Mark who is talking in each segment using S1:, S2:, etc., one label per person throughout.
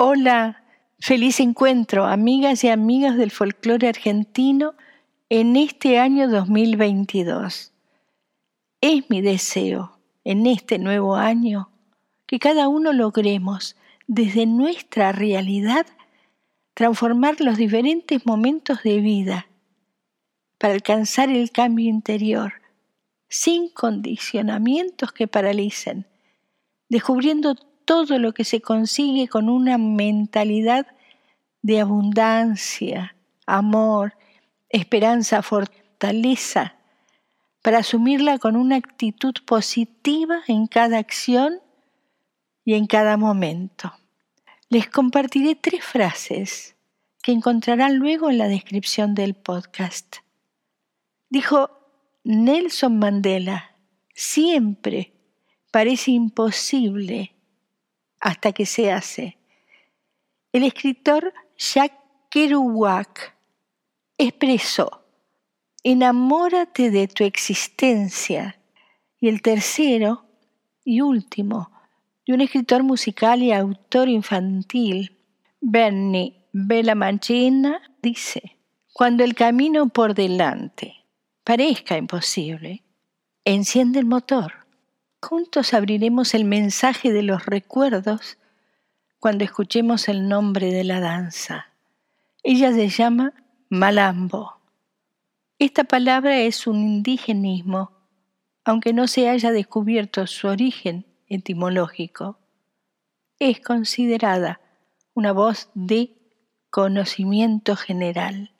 S1: Hola, feliz encuentro, amigas y amigos del folclore argentino en este año 2022. Es mi deseo en este nuevo año que cada uno logremos desde nuestra realidad transformar los diferentes momentos de vida para alcanzar el cambio interior sin condicionamientos que paralicen, descubriendo todo lo que se consigue con una mentalidad de abundancia, amor, esperanza, fortaleza, para asumirla con una actitud positiva en cada acción y en cada momento. Les compartiré tres frases que encontrarán luego en la descripción del podcast. Dijo Nelson Mandela, siempre parece imposible hasta que se hace. El escritor Jack Kerouac expresó, enamórate de tu existencia. Y el tercero y último, de un escritor musical y autor infantil, Bernie Belamanchina, dice, cuando el camino por delante parezca imposible, enciende el motor Juntos abriremos el mensaje de los recuerdos cuando escuchemos el nombre de la danza. Ella se llama Malambo. Esta palabra es un indigenismo, aunque no se haya descubierto su origen etimológico. Es considerada una voz de conocimiento general.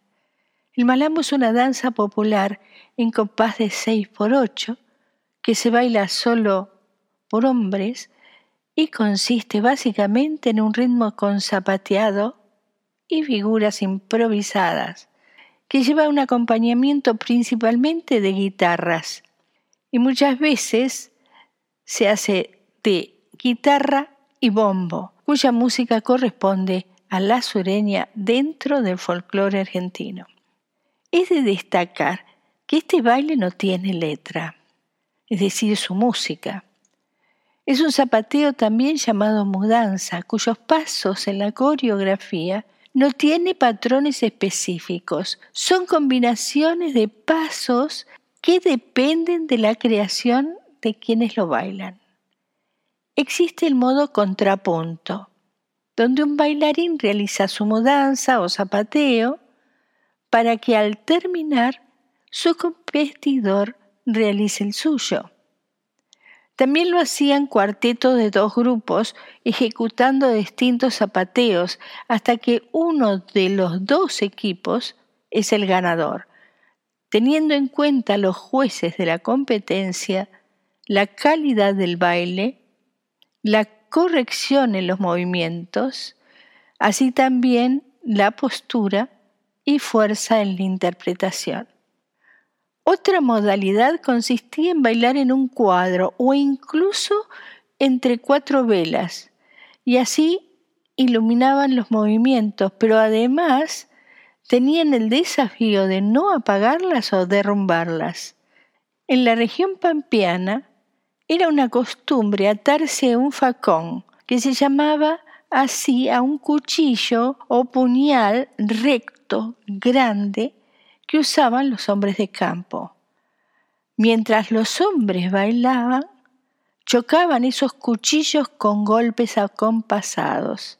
S1: El malambo es una danza popular en compás de 6 por 8 que se baila solo por hombres y consiste básicamente en un ritmo con zapateado y figuras improvisadas, que lleva un acompañamiento principalmente de guitarras y muchas veces se hace de guitarra y bombo, cuya música corresponde a la sureña dentro del folclore argentino. Es de destacar que este baile no tiene letra es decir, su música. Es un zapateo también llamado mudanza, cuyos pasos en la coreografía no tiene patrones específicos, son combinaciones de pasos que dependen de la creación de quienes lo bailan. Existe el modo contrapunto, donde un bailarín realiza su mudanza o zapateo para que al terminar su competidor realice el suyo. También lo hacían cuartetos de dos grupos ejecutando distintos zapateos hasta que uno de los dos equipos es el ganador, teniendo en cuenta los jueces de la competencia, la calidad del baile, la corrección en los movimientos, así también la postura y fuerza en la interpretación. Otra modalidad consistía en bailar en un cuadro o incluso entre cuatro velas, y así iluminaban los movimientos, pero además tenían el desafío de no apagarlas o derrumbarlas. En la región pampeana era una costumbre atarse a un facón, que se llamaba así a un cuchillo o puñal recto, grande, que usaban los hombres de campo. Mientras los hombres bailaban, chocaban esos cuchillos con golpes acompasados.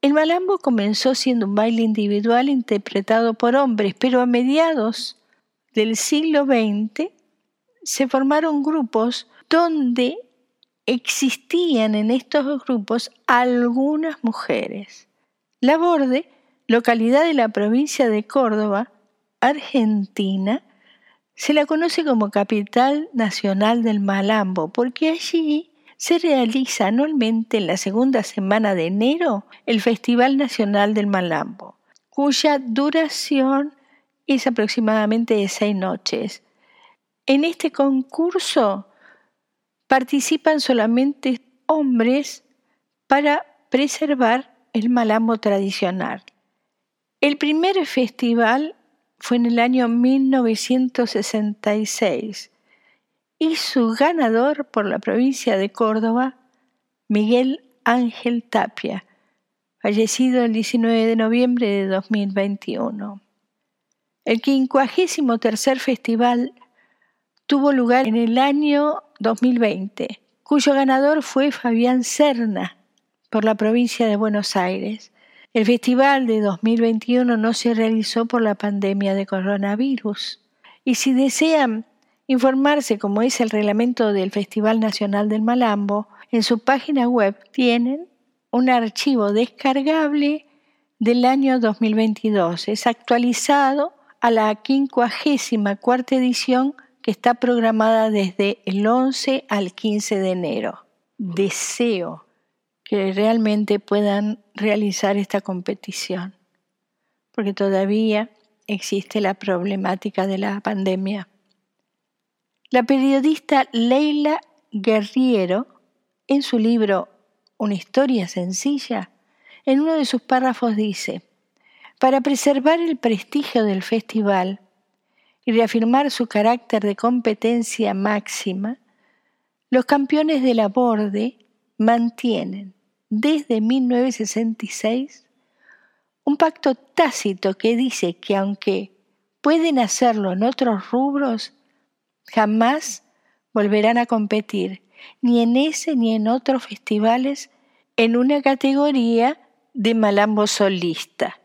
S1: El malambo comenzó siendo un baile individual interpretado por hombres, pero a mediados del siglo XX se formaron grupos donde existían en estos grupos algunas mujeres. La Borde, localidad de la provincia de Córdoba, Argentina se la conoce como capital nacional del Malambo porque allí se realiza anualmente en la segunda semana de enero el Festival Nacional del Malambo, cuya duración es aproximadamente de seis noches. En este concurso participan solamente hombres para preservar el malambo tradicional. El primer festival fue en el año 1966 y su ganador por la provincia de Córdoba, Miguel Ángel Tapia, fallecido el 19 de noviembre de 2021. El 53 festival tuvo lugar en el año 2020, cuyo ganador fue Fabián Serna por la provincia de Buenos Aires. El festival de 2021 no se realizó por la pandemia de coronavirus. Y si desean informarse cómo es el reglamento del Festival Nacional del Malambo, en su página web tienen un archivo descargable del año 2022. Es actualizado a la 54 edición que está programada desde el 11 al 15 de enero. Deseo que realmente puedan realizar esta competición, porque todavía existe la problemática de la pandemia. La periodista Leila Guerriero, en su libro Una historia sencilla, en uno de sus párrafos dice, para preservar el prestigio del festival y reafirmar su carácter de competencia máxima, los campeones de la borde mantienen desde 1966 un pacto tácito que dice que aunque pueden hacerlo en otros rubros, jamás volverán a competir, ni en ese ni en otros festivales, en una categoría de malambo solista.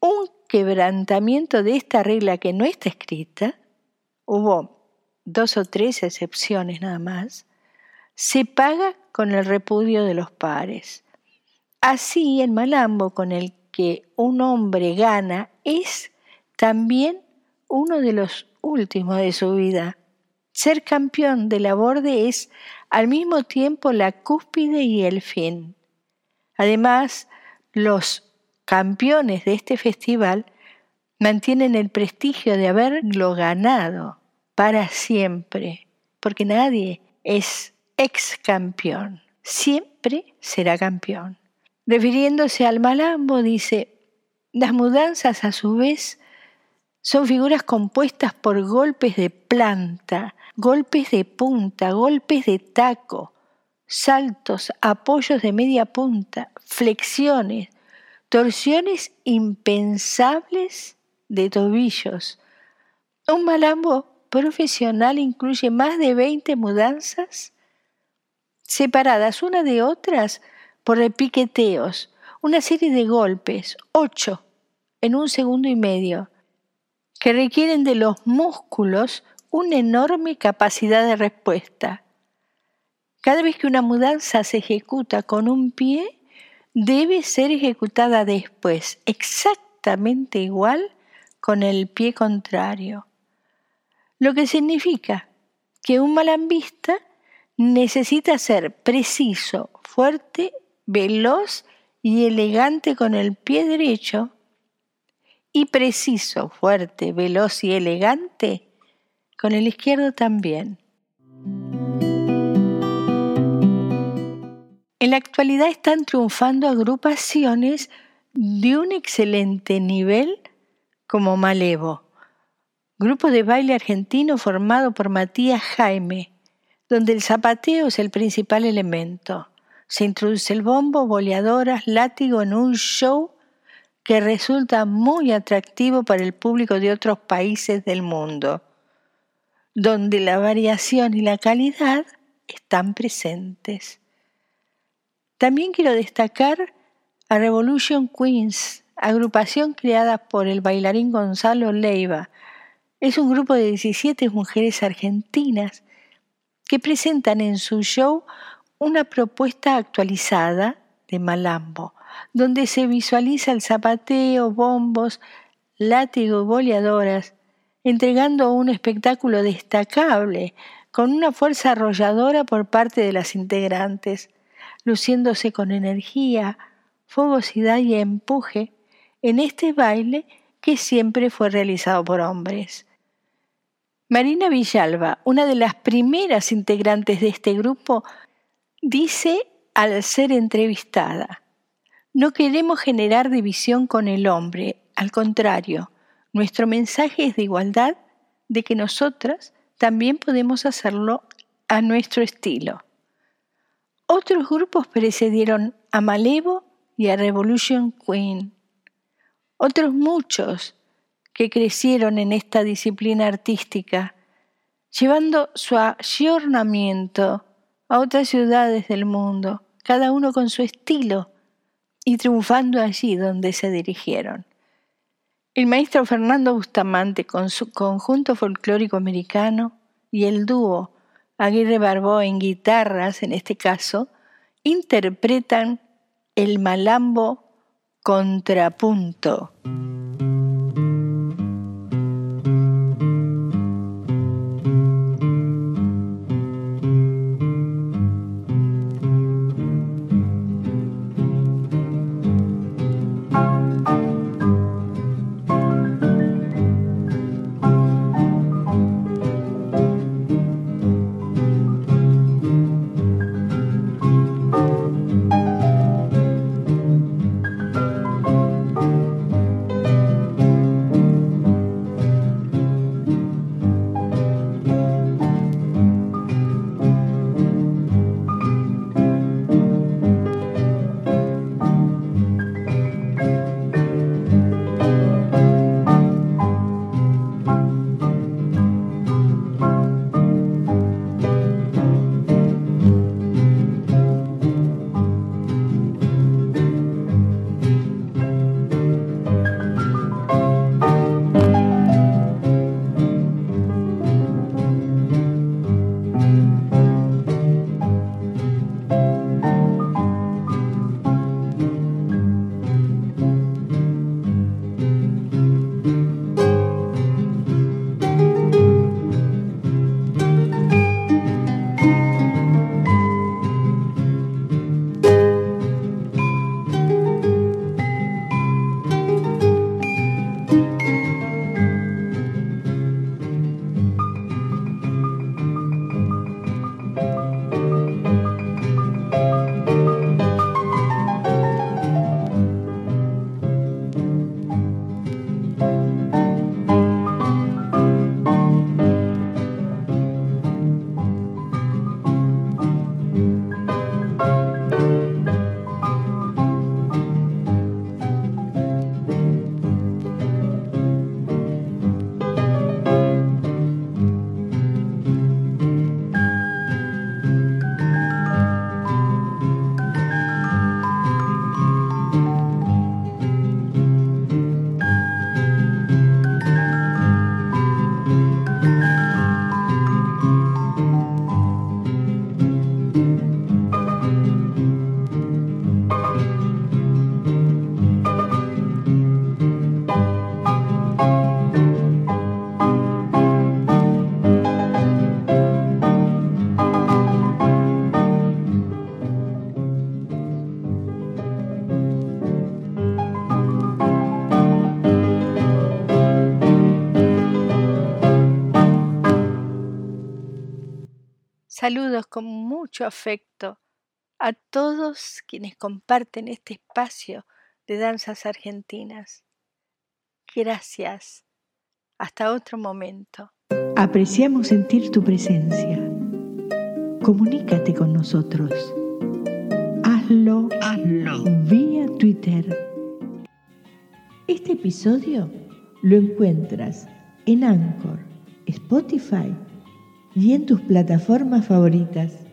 S1: Un quebrantamiento de esta regla que no está escrita, hubo dos o tres excepciones nada más, se paga con el repudio de los pares. Así el malambo con el que un hombre gana es también uno de los últimos de su vida. Ser campeón de la borde es al mismo tiempo la cúspide y el fin. Además, los campeones de este festival mantienen el prestigio de haberlo ganado para siempre, porque nadie es ex campeón, siempre será campeón. Refiriéndose al malambo, dice, las mudanzas a su vez son figuras compuestas por golpes de planta, golpes de punta, golpes de taco, saltos, apoyos de media punta, flexiones, torsiones impensables de tobillos. Un malambo profesional incluye más de 20 mudanzas separadas una de otras por repiqueteos, una serie de golpes, ocho, en un segundo y medio, que requieren de los músculos una enorme capacidad de respuesta. Cada vez que una mudanza se ejecuta con un pie, debe ser ejecutada después exactamente igual con el pie contrario. Lo que significa que un malambista necesita ser preciso, fuerte, veloz y elegante con el pie derecho y preciso, fuerte, veloz y elegante con el izquierdo también. En la actualidad están triunfando agrupaciones de un excelente nivel como Malevo, grupo de baile argentino formado por Matías Jaime, donde el zapateo es el principal elemento. Se introduce el bombo, boleadoras, látigo en un show que resulta muy atractivo para el público de otros países del mundo, donde la variación y la calidad están presentes. También quiero destacar a Revolution Queens, agrupación creada por el bailarín Gonzalo Leiva. Es un grupo de 17 mujeres argentinas que presentan en su show una propuesta actualizada de Malambo, donde se visualiza el zapateo, bombos, látigo boleadoras, entregando un espectáculo destacable, con una fuerza arrolladora por parte de las integrantes luciéndose con energía, fogosidad y empuje en este baile que siempre fue realizado por hombres. Marina Villalba, una de las primeras integrantes de este grupo, dice al ser entrevistada, no queremos generar división con el hombre, al contrario, nuestro mensaje es de igualdad, de que nosotras también podemos hacerlo a nuestro estilo. Otros grupos precedieron a Malevo y a Revolution Queen. Otros muchos que crecieron en esta disciplina artística, llevando su ayornamiento a otras ciudades del mundo, cada uno con su estilo y triunfando allí donde se dirigieron. El maestro Fernando Bustamante con su conjunto folclórico americano y el dúo Aguirre Barbó en guitarras, en este caso, interpretan el malambo contrapunto. Saludos con mucho afecto a todos quienes comparten este espacio de danzas argentinas. Gracias. Hasta otro momento.
S2: Apreciamos sentir tu presencia. Comunícate con nosotros. Hazlo, Hazlo vía Twitter. Este episodio lo encuentras en Anchor, Spotify, y en tus plataformas favoritas.